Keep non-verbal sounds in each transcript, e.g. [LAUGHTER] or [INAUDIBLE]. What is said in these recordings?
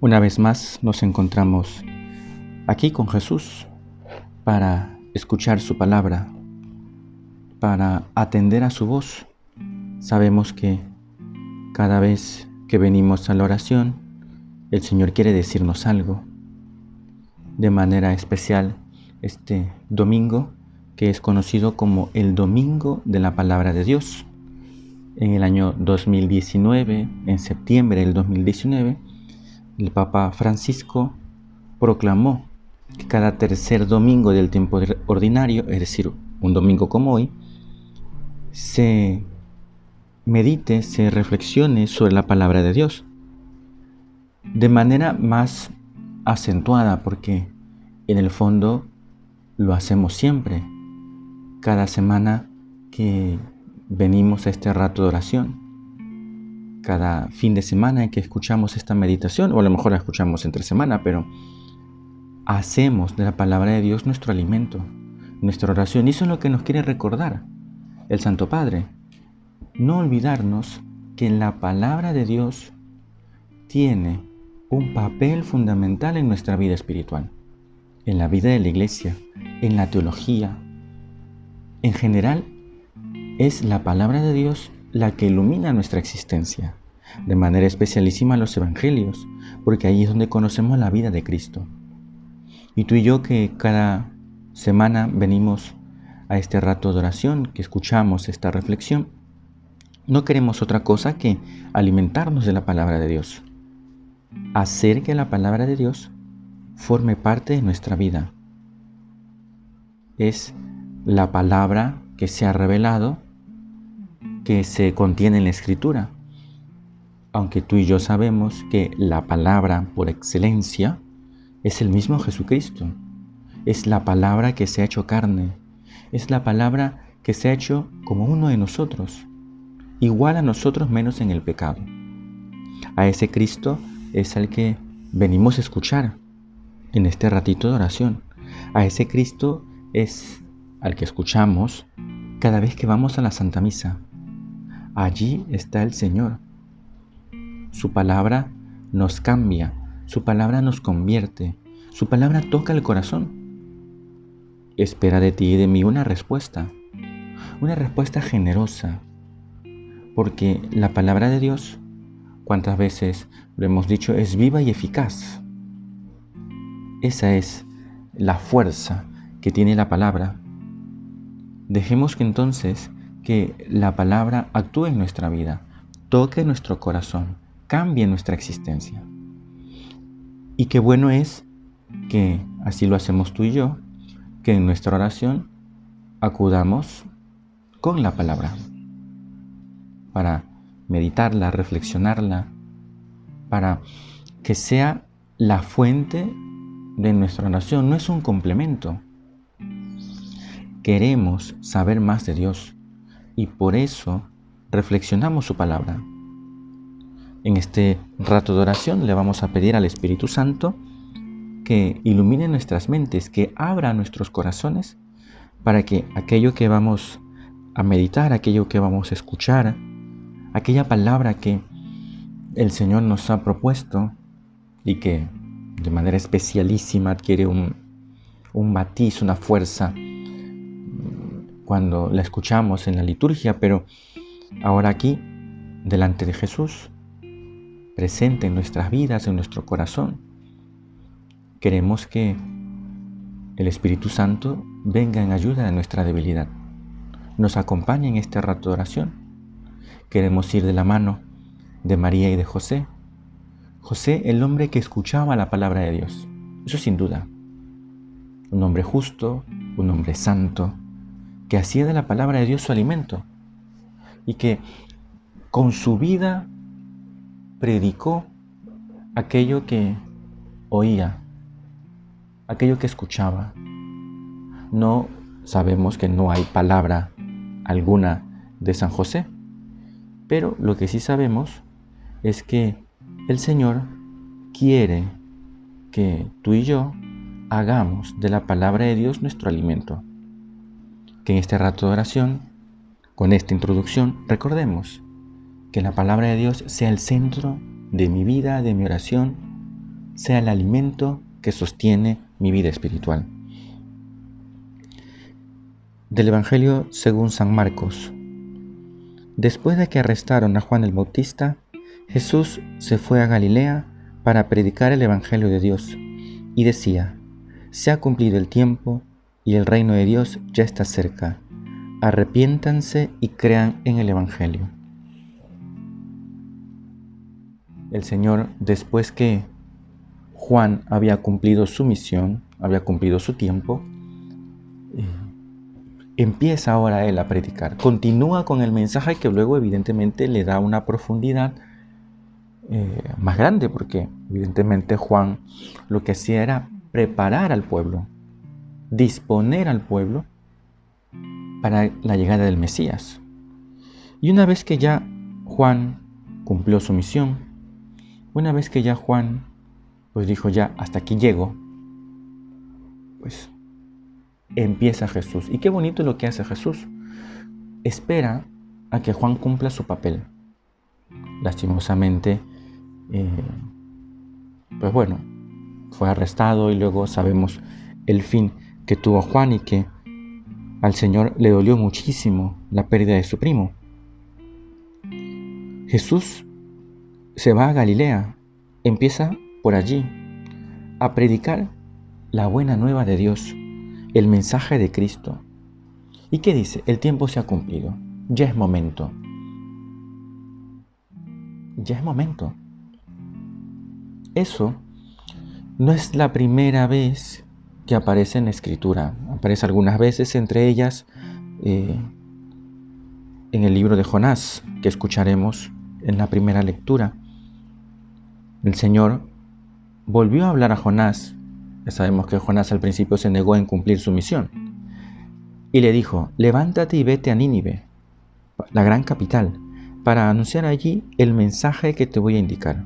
Una vez más nos encontramos aquí con Jesús para escuchar su palabra, para atender a su voz. Sabemos que cada vez que venimos a la oración, el Señor quiere decirnos algo. De manera especial, este domingo, que es conocido como el Domingo de la Palabra de Dios. En el año 2019, en septiembre del 2019, el Papa Francisco proclamó que cada tercer domingo del tiempo ordinario, es decir, un domingo como hoy, se medite, se reflexione sobre la palabra de Dios. De manera más acentuada, porque en el fondo lo hacemos siempre, cada semana que venimos a este rato de oración cada fin de semana en que escuchamos esta meditación, o a lo mejor la escuchamos entre semana, pero hacemos de la palabra de Dios nuestro alimento, nuestra oración. Y eso es lo que nos quiere recordar el Santo Padre. No olvidarnos que la palabra de Dios tiene un papel fundamental en nuestra vida espiritual, en la vida de la iglesia, en la teología. En general, es la palabra de Dios la que ilumina nuestra existencia, de manera especialísima los evangelios, porque ahí es donde conocemos la vida de Cristo. Y tú y yo que cada semana venimos a este rato de oración, que escuchamos esta reflexión, no queremos otra cosa que alimentarnos de la palabra de Dios, hacer que la palabra de Dios forme parte de nuestra vida. Es la palabra que se ha revelado que se contiene en la escritura. Aunque tú y yo sabemos que la palabra por excelencia es el mismo Jesucristo. Es la palabra que se ha hecho carne. Es la palabra que se ha hecho como uno de nosotros. Igual a nosotros menos en el pecado. A ese Cristo es al que venimos a escuchar en este ratito de oración. A ese Cristo es al que escuchamos cada vez que vamos a la Santa Misa. Allí está el Señor. Su palabra nos cambia, su palabra nos convierte, su palabra toca el corazón. Espera de ti y de mí una respuesta, una respuesta generosa, porque la palabra de Dios, cuántas veces lo hemos dicho, es viva y eficaz. Esa es la fuerza que tiene la palabra. Dejemos que entonces que la palabra actúe en nuestra vida, toque nuestro corazón, cambie nuestra existencia. Y qué bueno es que así lo hacemos tú y yo, que en nuestra oración acudamos con la palabra para meditarla, reflexionarla, para que sea la fuente de nuestra oración, no es un complemento. Queremos saber más de Dios, y por eso reflexionamos su palabra. En este rato de oración le vamos a pedir al Espíritu Santo que ilumine nuestras mentes, que abra nuestros corazones para que aquello que vamos a meditar, aquello que vamos a escuchar, aquella palabra que el Señor nos ha propuesto y que de manera especialísima adquiere un, un matiz, una fuerza, cuando la escuchamos en la liturgia, pero ahora aquí, delante de Jesús, presente en nuestras vidas, en nuestro corazón, queremos que el Espíritu Santo venga en ayuda de nuestra debilidad, nos acompañe en este rato de oración. Queremos ir de la mano de María y de José. José, el hombre que escuchaba la palabra de Dios, eso sin duda. Un hombre justo, un hombre santo, que hacía de la palabra de Dios su alimento y que con su vida predicó aquello que oía, aquello que escuchaba. No sabemos que no hay palabra alguna de San José, pero lo que sí sabemos es que el Señor quiere que tú y yo hagamos de la palabra de Dios nuestro alimento. Que en este rato de oración, con esta introducción, recordemos que la palabra de Dios sea el centro de mi vida, de mi oración, sea el alimento que sostiene mi vida espiritual. Del Evangelio según San Marcos. Después de que arrestaron a Juan el Bautista, Jesús se fue a Galilea para predicar el Evangelio de Dios y decía, se ha cumplido el tiempo y el reino de Dios ya está cerca. Arrepiéntanse y crean en el Evangelio. El Señor, después que Juan había cumplido su misión, había cumplido su tiempo, eh, empieza ahora él a predicar. Continúa con el mensaje que luego evidentemente le da una profundidad eh, más grande, porque evidentemente Juan lo que hacía era preparar al pueblo, disponer al pueblo para la llegada del Mesías. Y una vez que ya Juan cumplió su misión, una vez que ya Juan pues dijo ya hasta aquí llego, pues empieza Jesús. Y qué bonito lo que hace Jesús. Espera a que Juan cumpla su papel. Lastimosamente, eh, pues bueno, fue arrestado y luego sabemos el fin que tuvo Juan y que al Señor le dolió muchísimo la pérdida de su primo. Jesús se va a Galilea, empieza por allí a predicar la buena nueva de Dios, el mensaje de Cristo. ¿Y qué dice? El tiempo se ha cumplido, ya es momento. Ya es momento. Eso no es la primera vez que aparece en la escritura. Aparece algunas veces, entre ellas eh, en el libro de Jonás, que escucharemos en la primera lectura. El Señor volvió a hablar a Jonás. Ya sabemos que Jonás al principio se negó en cumplir su misión. Y le dijo, levántate y vete a Nínive, la gran capital, para anunciar allí el mensaje que te voy a indicar.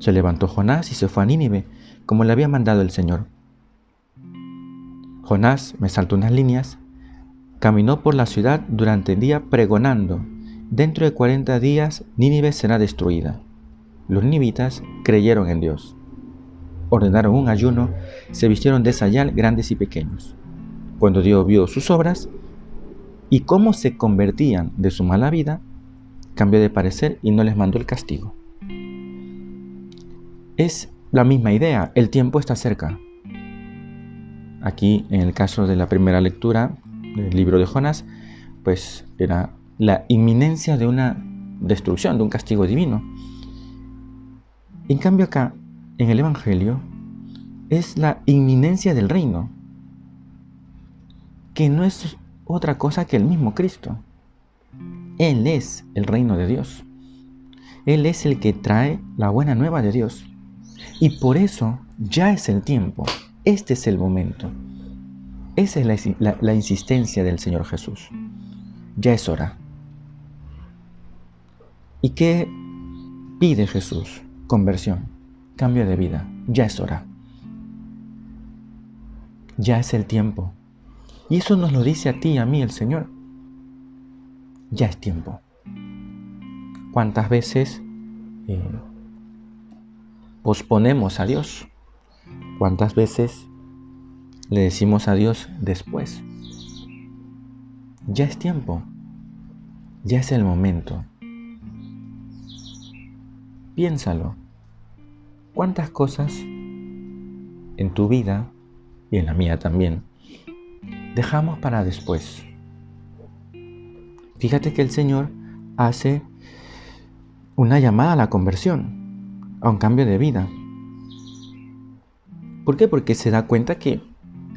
Se levantó Jonás y se fue a Nínive, como le había mandado el Señor. Jonás, me saltó unas líneas, caminó por la ciudad durante el día pregonando, dentro de cuarenta días Nínive será destruida. Los ninivitas creyeron en Dios. Ordenaron un ayuno, se vistieron de sayal grandes y pequeños. Cuando Dios vio sus obras y cómo se convertían de su mala vida, cambió de parecer y no les mandó el castigo. Es la misma idea, el tiempo está cerca. Aquí, en el caso de la primera lectura del libro de Jonás, pues era la inminencia de una destrucción, de un castigo divino. En cambio acá, en el Evangelio, es la inminencia del reino, que no es otra cosa que el mismo Cristo. Él es el reino de Dios. Él es el que trae la buena nueva de Dios. Y por eso ya es el tiempo, este es el momento. Esa es la, insistencia del Señor Jesús. Ya es hora. ¿Y qué pide Jesús? Conversión, cambio de vida. Ya es hora. Ya es el tiempo. Y eso nos lo dice a ti y a mí el Señor. Ya es tiempo. ¿Cuántas veces eh, posponemos a Dios. ¿Cuántas veces le decimos a Dios después? Ya es tiempo, ya es el momento. Piénsalo. ¿Cuántas cosas en tu vida y en la mía también dejamos para después? Fíjate que el Señor hace una llamada a la conversión a un cambio de vida. ¿Por qué? Porque se da cuenta que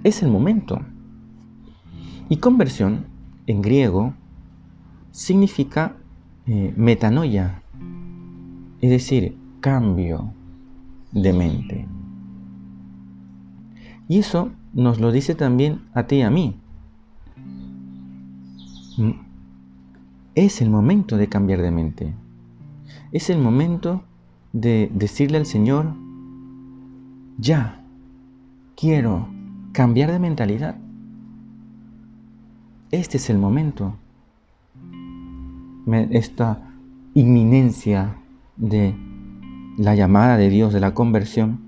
es el momento. Y conversión, en griego, significa eh, metanoia. Es decir, cambio de mente. Y eso nos lo dice también a ti y a mí. Mm, es el momento de cambiar de mente. Es el momento de decirle al Señor, ya, quiero cambiar de mentalidad. Este es el momento. Esta inminencia de la llamada de Dios, de la conversión,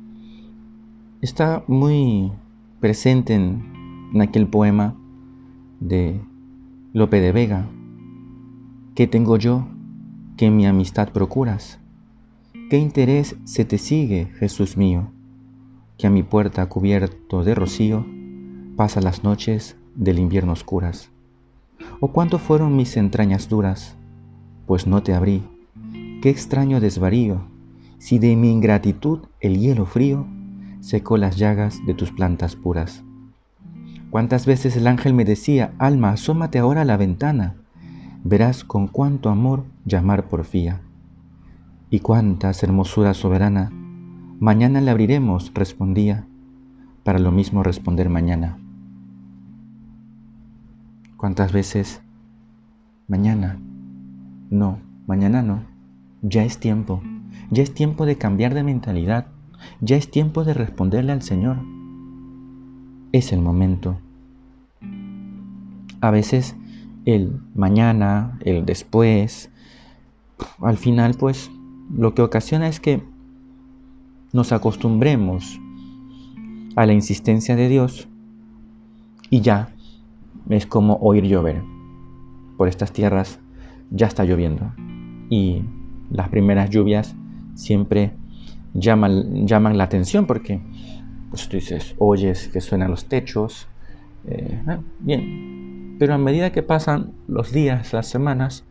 está muy presente en, aquel poema de Lope de Vega. ¿Qué tengo yo que mi amistad procuras? ¿Qué interés se te sigue, Jesús mío, que a mi puerta cubierto de rocío pasa las noches del invierno oscuras? ¿O cuánto fueron mis entrañas duras, pues no te abrí? Qué extraño desvarío, si de mi ingratitud el hielo frío secó las llagas de tus plantas puras. Cuántas veces el ángel me decía, alma, asómate ahora a la ventana, verás con cuánto amor llamar porfía y cuántas hermosura soberana. Mañana le abriremos, respondía, para lo mismo responder mañana. ¿Cuántas veces? Mañana. No, mañana no. Ya es tiempo. Ya es tiempo de cambiar de mentalidad. Ya es tiempo de responderle al Señor. Es el momento. A veces el mañana, el después, al final pues lo que ocasiona es que nos acostumbremos a la insistencia de Dios y ya es como oír llover. Por estas tierras ya está lloviendo y las primeras lluvias siempre llaman, llaman la atención porque pues, tú dices, oyes que suenan los techos, eh, ah, bien, pero a medida que pasan los días, las semanas,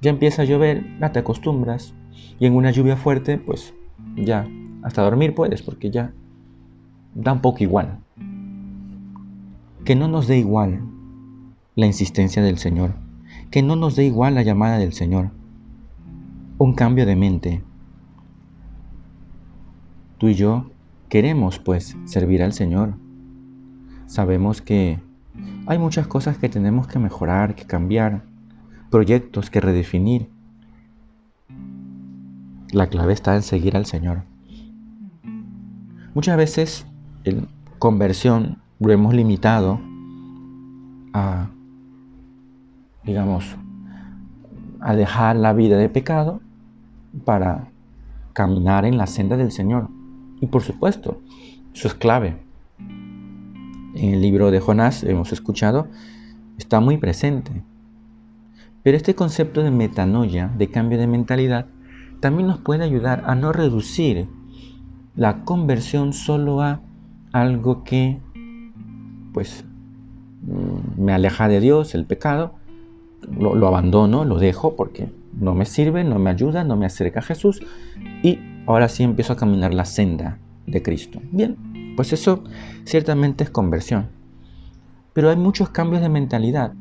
ya empieza a llover, ya te acostumbras, y en una lluvia fuerte, pues ya, hasta dormir puedes, porque ya da un poco igual. Que no nos dé igual la insistencia del Señor, que no nos dé igual la llamada del Señor. Un cambio de mente. Tú y yo queremos, pues, servir al Señor. Sabemos que hay muchas cosas que tenemos que mejorar, que cambiar, proyectos que redefinir la clave está en seguir al Señor. Muchas veces en conversión lo hemos limitado a, digamos, a dejar la vida de pecado para caminar en la senda del Señor. Y por supuesto, eso es clave. En el libro de Jonás, hemos escuchado, está muy presente. Pero este concepto de metanoia, de cambio de mentalidad, también nos puede ayudar a no reducir la conversión solo a algo que pues mm, me aleja de Dios, el pecado, lo, abandono, lo dejo porque no me sirve, no me ayuda, no me acerca a Jesús y ahora sí empiezo a caminar la senda de Cristo. Bien, pues eso ciertamente es conversión. Pero hay muchos cambios de mentalidad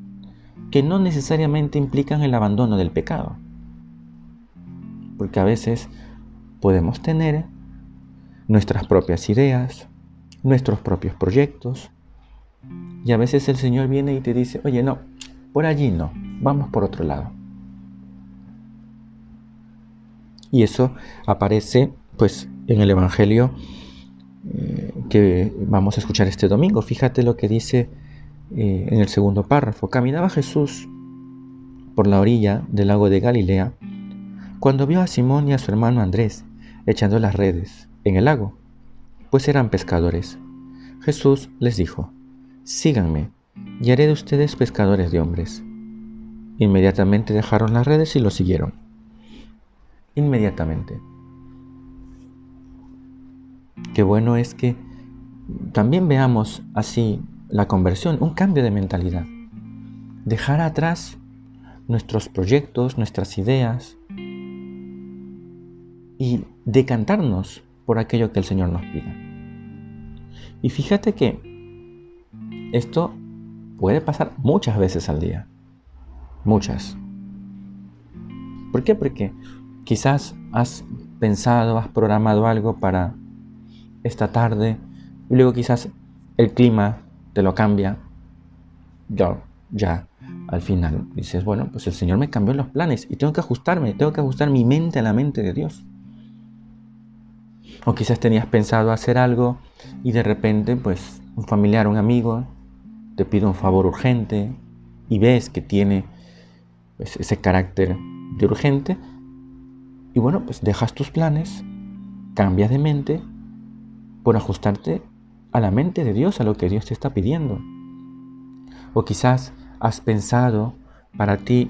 que no necesariamente implican el abandono del pecado porque a veces podemos tener nuestras propias ideas, nuestros propios proyectos, y a veces el Señor viene y te dice, oye, no, por allí no, vamos por otro lado. Y eso aparece pues en el Evangelio eh, que vamos a escuchar este domingo. Fíjate lo que dice eh, en el segundo párrafo. Caminaba Jesús por la orilla del lago de Galilea cuando vio a Simón y a su hermano Andrés echando las redes en el lago, pues eran pescadores. Jesús les dijo, Síganme, y haré de ustedes pescadores de hombres. Inmediatamente dejaron las redes y lo siguieron. Inmediatamente. Qué bueno es que también veamos así la conversión, un cambio de mentalidad. Dejar atrás nuestros proyectos, nuestras ideas, y decantarnos por aquello que el Señor nos pida. Y fíjate que esto puede pasar muchas veces al día. Muchas. ¿Por qué? Porque quizás has pensado, has programado algo para esta tarde y luego quizás el clima te lo cambia. Ya, ya, al final dices, bueno, pues el Señor me cambió los planes y tengo que ajustarme, tengo que ajustar mi mente a la mente de Dios. O quizás tenías pensado hacer algo y de repente, pues, un familiar, un amigo, te pide un favor urgente y ves que tiene pues, ese carácter de urgente. Y bueno, pues dejas tus planes, cambias de mente por ajustarte a la mente de Dios, a lo que Dios te está pidiendo. O quizás has pensado para ti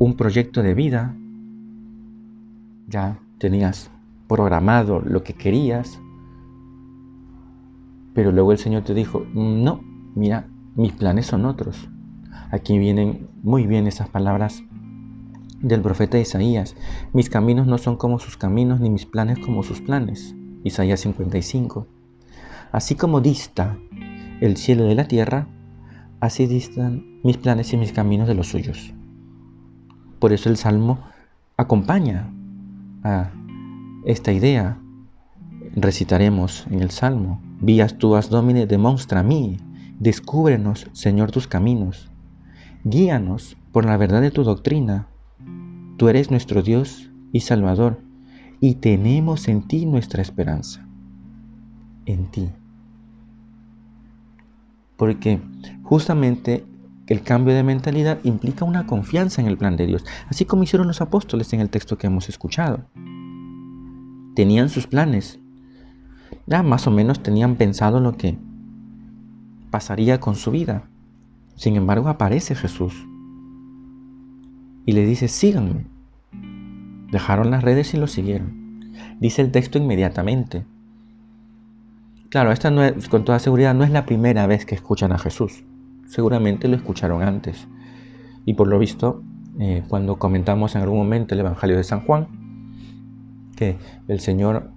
un proyecto de vida, ya tenías programado lo que querías, pero luego el Señor te dijo, no, mira, mis planes son otros. Aquí vienen muy bien esas palabras del profeta Isaías. Mis caminos no son como sus caminos, ni mis planes como sus planes. Isaías 55. Así como dista el cielo de la tierra, así distan mis planes y mis caminos de los suyos. Por eso el Salmo acompaña a esta idea. Recitaremos en el Salmo, Vías tuas domine demonstra mí, descúbrenos, Señor, tus caminos. Guíanos por la verdad de tu doctrina. Tú eres nuestro Dios y Salvador, y tenemos en ti nuestra esperanza. En ti. Porque justamente el cambio de mentalidad implica una confianza en el plan de Dios, así como hicieron los apóstoles en el texto que hemos escuchado. Tenían sus planes, ya más o menos tenían pensado lo que pasaría con su vida. Sin embargo, aparece Jesús y le dice, síganme. Dejaron las redes y lo siguieron. Dice el texto inmediatamente. Claro, esta no con toda seguridad no es la primera vez que escuchan a Jesús. Seguramente lo escucharon antes. Y por lo visto, eh, cuando comentamos en algún momento el Evangelio de San Juan, que el Señor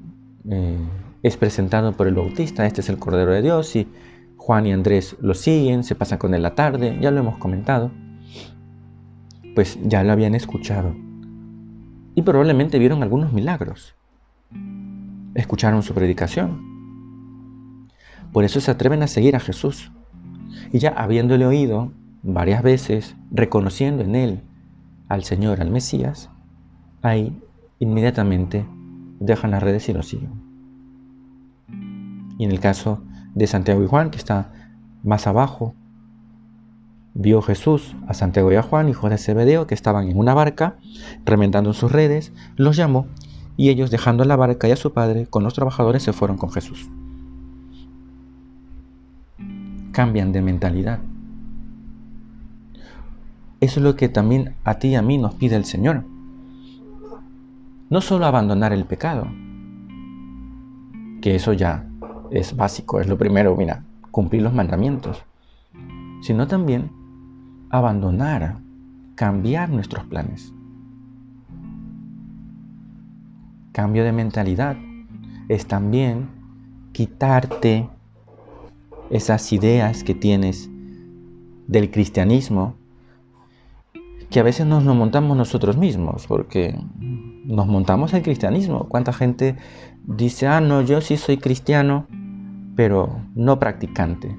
eh, es presentado por el Bautista, este es el Cordero de Dios, y Juan y Andrés lo siguen, se pasan con él la tarde, ya lo hemos comentado, pues ya lo habían escuchado. Y probablemente vieron algunos milagros. Escucharon su predicación. Por eso se atreven a seguir a Jesús. Y ya habiéndole oído varias veces, reconociendo en él al Señor, al Mesías, ahí inmediatamente dejan las redes y lo siguen. Y en el caso de Santiago y Juan, que está más abajo, vio Jesús a Santiago y a Juan, hijos de Zebedeo, que estaban en una barca, remendando sus redes, los llamó y ellos, dejando la barca y a su padre con los trabajadores, se fueron con Jesús. Cambian de mentalidad. Eso es lo que también a ti y a mí nos pide el Señor. No solo abandonar el pecado, que eso ya es básico, es lo primero, mira, cumplir los mandamientos, sino también abandonar, cambiar nuestros planes. Cambio de mentalidad es también quitarte esas ideas que tienes del cristianismo, que a veces nos lo montamos nosotros mismos, porque nos montamos el cristianismo. ¿Cuánta gente dice, ah, no, yo sí soy cristiano, pero no practicante.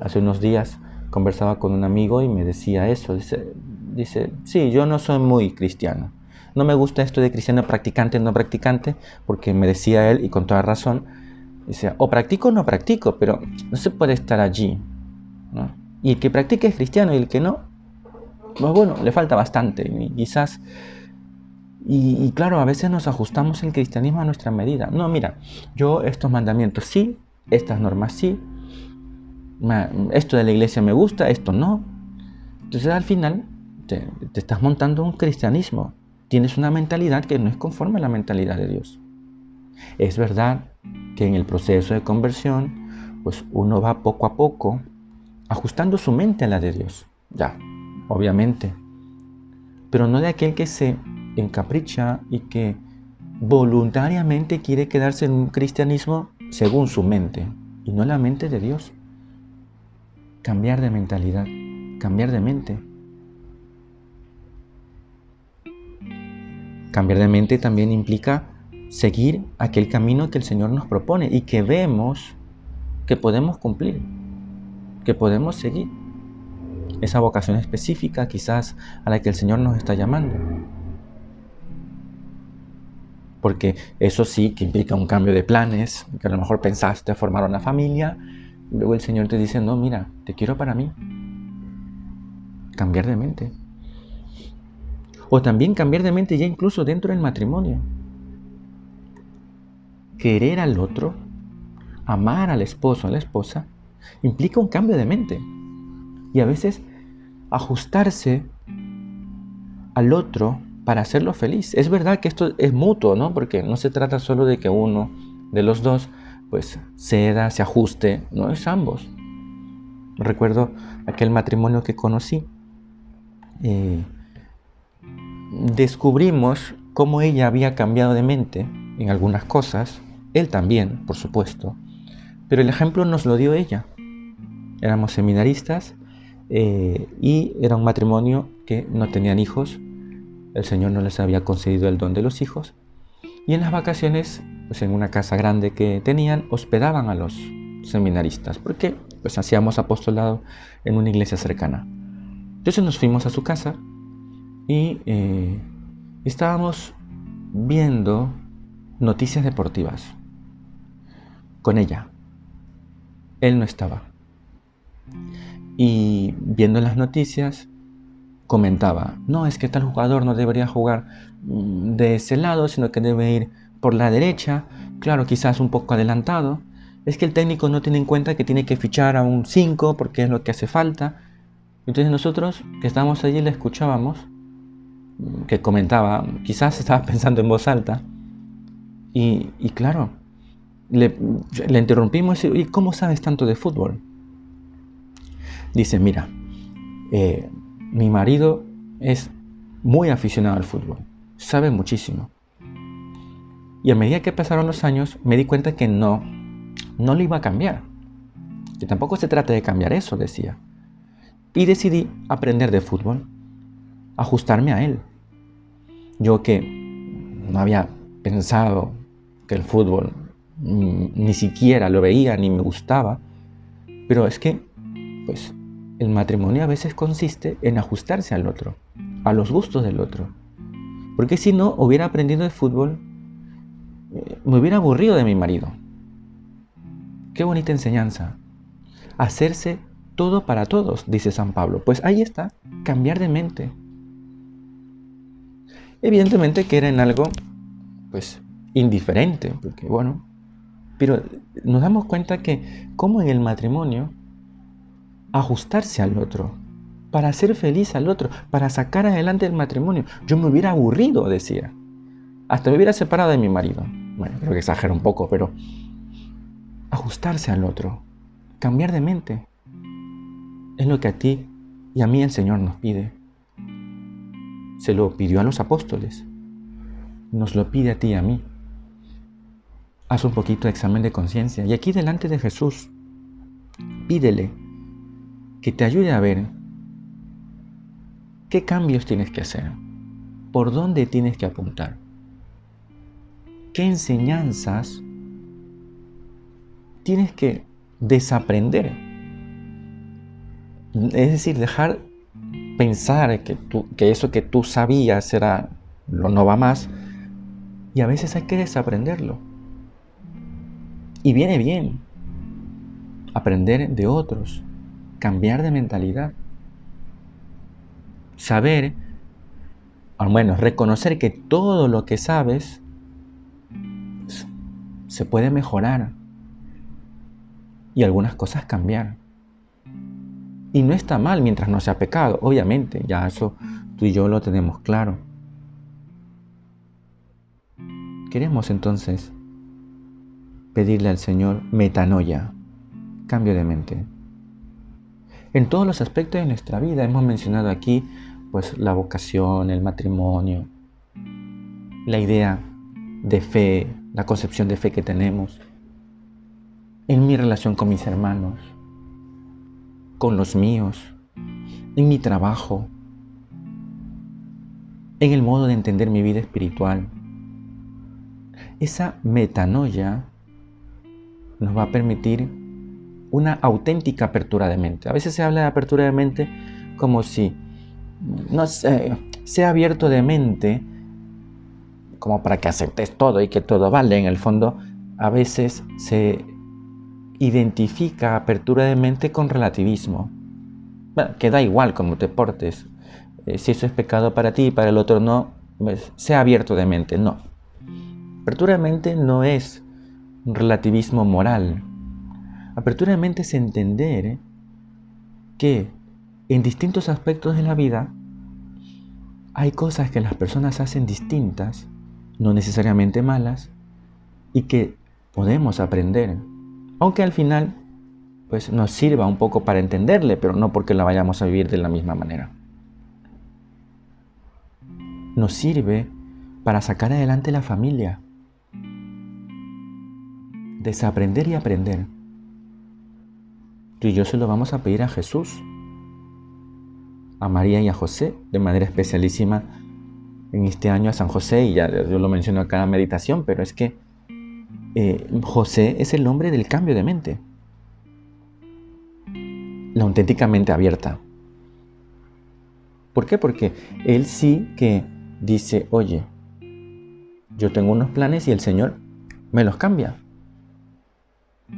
hace unos días conversaba con un amigo y me decía eso. Dice, dice, sí, yo no soy muy cristiano. No me gusta esto de cristiano practicante, no practicante, porque me decía él, y con toda razón, dice, o practico o no practico, pero no se puede estar allí. Y el que practique es cristiano y el que no, pues bueno, le falta bastante. Y quizás y, claro, a veces nos ajustamos el cristianismo a nuestra medida. No, mira, yo estos mandamientos sí, estas normas sí, esto de la iglesia me gusta, esto no. Entonces al final te, te estás montando un cristianismo. Tienes una mentalidad que no es conforme a la mentalidad de Dios. Es verdad que en el proceso de conversión, pues uno va poco a poco ajustando su mente a la de Dios. Ya, obviamente. Pero no de aquel que se encapricha y que voluntariamente quiere quedarse en un cristianismo según su mente y no la mente de Dios. Cambiar de mentalidad, cambiar de mente. Cambiar de mente también implica seguir aquel camino que el Señor nos propone y que vemos que podemos cumplir, que podemos seguir. Esa vocación específica quizás a la que el Señor nos está llamando. Porque eso sí que implica un cambio de planes, que a lo mejor pensaste formar una familia, luego el Señor te dice, no, mira, te quiero para mí. Cambiar de mente. O también cambiar de mente ya incluso dentro del matrimonio. Querer al otro amar al esposo, a la esposa, implica un cambio de mente. Y a veces ajustarse al otro para hacerlo feliz. Es verdad que esto es mutuo, ¿no? Porque no se trata solo de que uno de los dos pues ceda, se ajuste, no es ambos. Recuerdo aquel matrimonio que conocí. Eh, descubrimos cómo ella había cambiado de mente en algunas cosas, él también, por supuesto, pero el ejemplo nos lo dio ella. Éramos seminaristas eh, y era un matrimonio que no tenían hijos. El Señor no les había concedido el don de los hijos. Y en las vacaciones, pues en una casa grande que tenían, hospedaban a los seminaristas, porque pues hacíamos apostolado en una iglesia cercana. Entonces nos fuimos a su casa y eh, estábamos viendo noticias deportivas con ella él no estaba. Y viendo las noticias, comentaba, no, es que tal jugador no debería jugar mm, de ese lado, sino que debe ir por la derecha, claro, quizás un poco adelantado. Es que el técnico no tiene en cuenta que tiene que fichar a un 5 porque es lo que hace falta. Entonces nosotros que estábamos allí le escuchábamos, que comentaba, quizás estaba [LAUGHS] pensando en voz alta, y, claro, le, interrumpimos y ¿cómo sabes tanto de fútbol? Dice, mira, eh, mi marido es muy aficionado al fútbol, sabe muchísimo. Y a medida que pasaron los años, me di cuenta que no, no lo iba a cambiar. Que tampoco se trata de cambiar eso, decía. Y decidí aprender de fútbol, ajustarme a él. Yo que no había pensado que el fútbol ni siquiera lo veía ni me gustaba. Pero es que, pues, el matrimonio a veces consiste en ajustarse al otro, a los gustos del otro. Porque si no hubiera aprendido de fútbol, me hubiera aburrido de mi marido. Qué bonita enseñanza. Hacerse todo para todos, dice San Pablo. Pues ahí está, cambiar de mente. Evidentemente que era en algo, pues, indiferente, porque bueno, pero nos damos cuenta que como en el matrimonio, ajustarse al otro, para ser feliz al otro, para sacar adelante el matrimonio. Yo me hubiera aburrido, decía. Hasta me hubiera separado de mi marido. Bueno, creo que exagero un poco, pero ajustarse al otro, cambiar de mente, es lo que a ti y a mí el Señor nos pide. Se lo pidió a los apóstoles, nos lo pide a ti y a mí haz un poquito de examen de conciencia. Y aquí delante de Jesús, pídele que te ayude a ver qué cambios tienes que hacer, por dónde tienes que apuntar, qué enseñanzas tienes que desaprender. Es decir, dejar pensar que, que eso que tú sabías era, lo no va más, y a veces hay que desaprenderlo. Y viene bien aprender de otros, cambiar de mentalidad, saber, al menos reconocer que todo lo que sabes se puede mejorar y algunas cosas cambiar. Y no está mal mientras no sea pecado, obviamente, ya eso tú y yo lo tenemos claro. Queremos entonces pedirle al Señor metanoia, cambio de mente. En todos los aspectos de nuestra vida hemos mencionado aquí pues la vocación, el matrimonio, la idea de fe, la concepción de fe que tenemos, en mi relación con mis hermanos, con los míos, en mi trabajo. en el modo de entender mi vida espiritual. Esa metanoia nos va a permitir una auténtica apertura de mente. A veces se habla de apertura de mente como si no sé, sea abierto de mente como para que aceptes todo y que todo vale. En el fondo, a veces se identifica apertura de mente con relativismo. Bueno, que da igual cómo te portes. Eh, si eso es pecado para ti y para el otro no, pues, sea abierto de mente. No. Apertura de mente no es un relativismo moral. Apertura de mente es entender que en distintos aspectos de la vida hay cosas que las personas hacen distintas, no necesariamente malas, y que podemos aprender aunque al final pues nos sirva un poco para entenderle, pero no porque la vayamos a vivir de la misma manera. Nos sirve para sacar adelante la familia, desaprender y aprender. Tú y yo se lo vamos a pedir a Jesús, a María y a José, de manera especialísima en este año a San José, y ya yo lo menciono en cada meditación, pero es que eh, José es el nombre del cambio de mente. La auténticamente abierta. ¿Por qué? Porque él sí que dice, oye, yo tengo unos planes y el Señor me los cambia.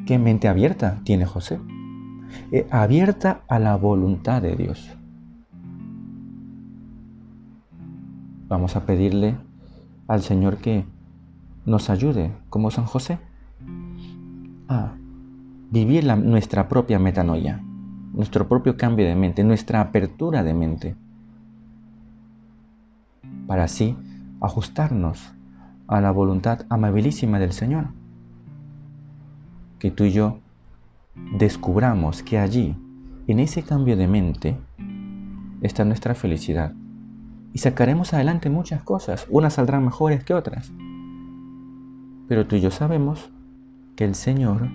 ¿Qué mente abierta tiene José? Eh, abierta a la voluntad de Dios. Vamos a pedirle al Señor que nos ayude, como San José, a vivir nuestra propia metanoia, nuestro propio cambio de mente, nuestra apertura de mente, para así ajustarnos a la voluntad amabilísima del Señor. Que tú y yo descubramos que allí, en ese cambio de mente, está nuestra felicidad. Y sacaremos adelante muchas cosas, unas saldrán mejores que otras. Pero tú y yo sabemos que el Señor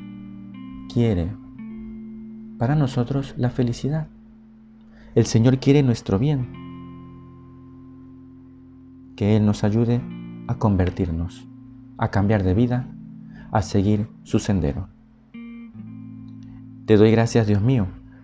quiere para nosotros la felicidad. El Señor quiere nuestro bien. Que Él nos ayude a convertirnos, a cambiar de vida, a seguir su sendero. Te doy gracias, Dios mío,